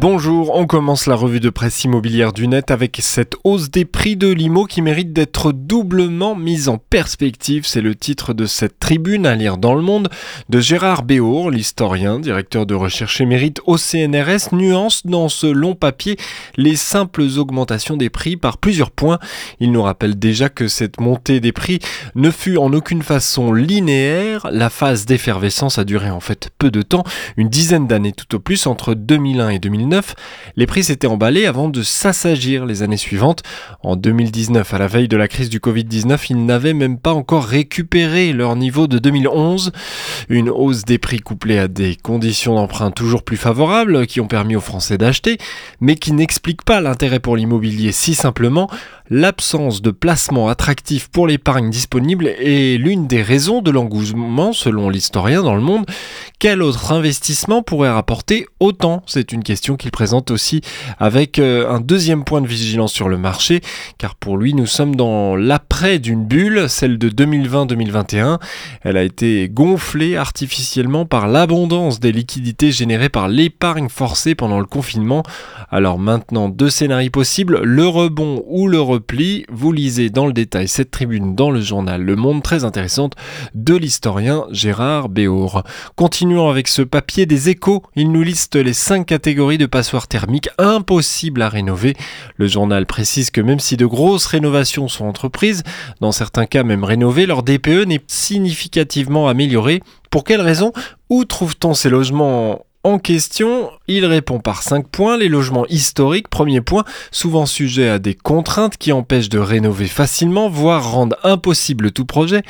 Bonjour, on commence la revue de presse immobilière du net avec cette hausse des prix de l'IMO qui mérite d'être doublement mise en perspective. C'est le titre de cette tribune à lire dans le monde de Gérard Béour, l'historien, directeur de recherche émérite au CNRS, nuance dans ce long papier les simples augmentations des prix par plusieurs points. Il nous rappelle déjà que cette montée des prix ne fut en aucune façon linéaire. La phase d'effervescence a duré en fait peu de temps, une dizaine d'années tout au plus, entre 2001 et 2009 les prix s'étaient emballés avant de s'assagir les années suivantes. En 2019, à la veille de la crise du Covid-19, ils n'avaient même pas encore récupéré leur niveau de 2011. Une hausse des prix couplée à des conditions d'emprunt toujours plus favorables qui ont permis aux Français d'acheter, mais qui n'explique pas l'intérêt pour l'immobilier si simplement. L'absence de placement attractif pour l'épargne disponible est l'une des raisons de l'engouement selon l'historien dans le monde. Quel autre investissement pourrait rapporter autant? C'est une question qu'il présente aussi avec euh, un deuxième point de vigilance sur le marché, car pour lui nous sommes dans l'après d'une bulle, celle de 2020-2021. Elle a été gonflée artificiellement par l'abondance des liquidités générées par l'épargne forcée pendant le confinement. Alors maintenant, deux scénarios possibles, le rebond ou le repli. Vous lisez dans le détail cette tribune dans le journal Le Monde, très intéressante, de l'historien Gérard Béour. Continuons avec ce papier des échos. Il nous liste les cinq catégories de passoires thermiques impossibles à rénover. Le journal précise que même si de grosses rénovations sont entreprises, dans certains cas même rénovées, leur DPE n'est significativement amélioré. Pour quelle raison? Où trouve-t-on ces logements en question, il répond par 5 points. Les logements historiques, premier point, souvent sujets à des contraintes qui empêchent de rénover facilement, voire rendent impossible tout projet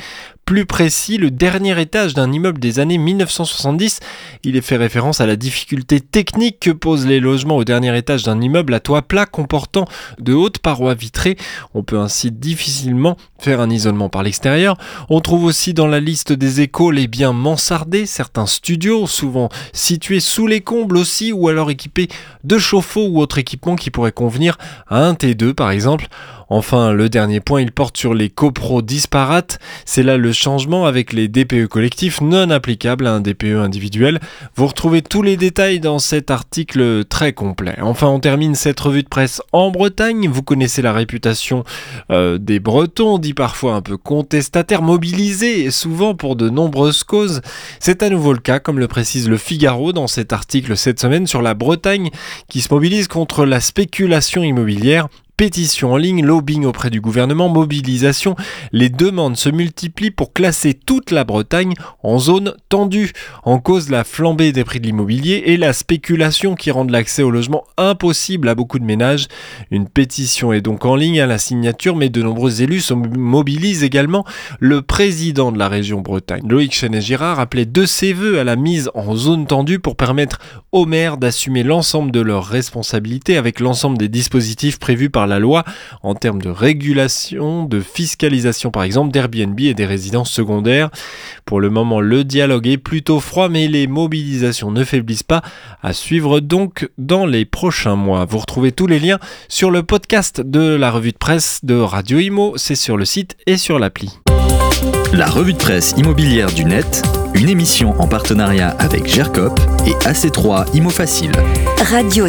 plus précis, le dernier étage d'un immeuble des années 1970. Il est fait référence à la difficulté technique que posent les logements au dernier étage d'un immeuble à toit plat comportant de hautes parois vitrées. On peut ainsi difficilement faire un isolement par l'extérieur. On trouve aussi dans la liste des échos les biens mansardés, certains studios, souvent situés sous les combles aussi, ou alors équipés de chauffe-eau ou autre équipement qui pourrait convenir à un T2 par exemple. Enfin, le dernier point, il porte sur les copros disparates. C'est là le changement avec les DPE collectifs non applicables à un DPE individuel. Vous retrouvez tous les détails dans cet article très complet. Enfin, on termine cette revue de presse en Bretagne. Vous connaissez la réputation euh, des Bretons, dit parfois un peu contestataires, mobilisés souvent pour de nombreuses causes. C'est à nouveau le cas, comme le précise le Figaro dans cet article cette semaine sur la Bretagne qui se mobilise contre la spéculation immobilière pétition en ligne, lobbying auprès du gouvernement, mobilisation, les demandes se multiplient pour classer toute la Bretagne en zone tendue. En cause la flambée des prix de l'immobilier et la spéculation qui rendent l'accès au logement impossible à beaucoup de ménages. Une pétition est donc en ligne à la signature, mais de nombreux élus se mobilisent également. Le président de la région Bretagne, Loïc Chenet-Girard, appelait de ses voeux à la mise en zone tendue pour permettre aux maires d'assumer l'ensemble de leurs responsabilités avec l'ensemble des dispositifs prévus par la loi en termes de régulation, de fiscalisation par exemple d'Airbnb et des résidences secondaires. Pour le moment, le dialogue est plutôt froid, mais les mobilisations ne faiblissent pas. À suivre donc dans les prochains mois. Vous retrouvez tous les liens sur le podcast de la revue de presse de Radio Imo, c'est sur le site et sur l'appli. La revue de presse immobilière du net, une émission en partenariat avec GERCOP et AC3 Imo Facile. Radio-imo.fr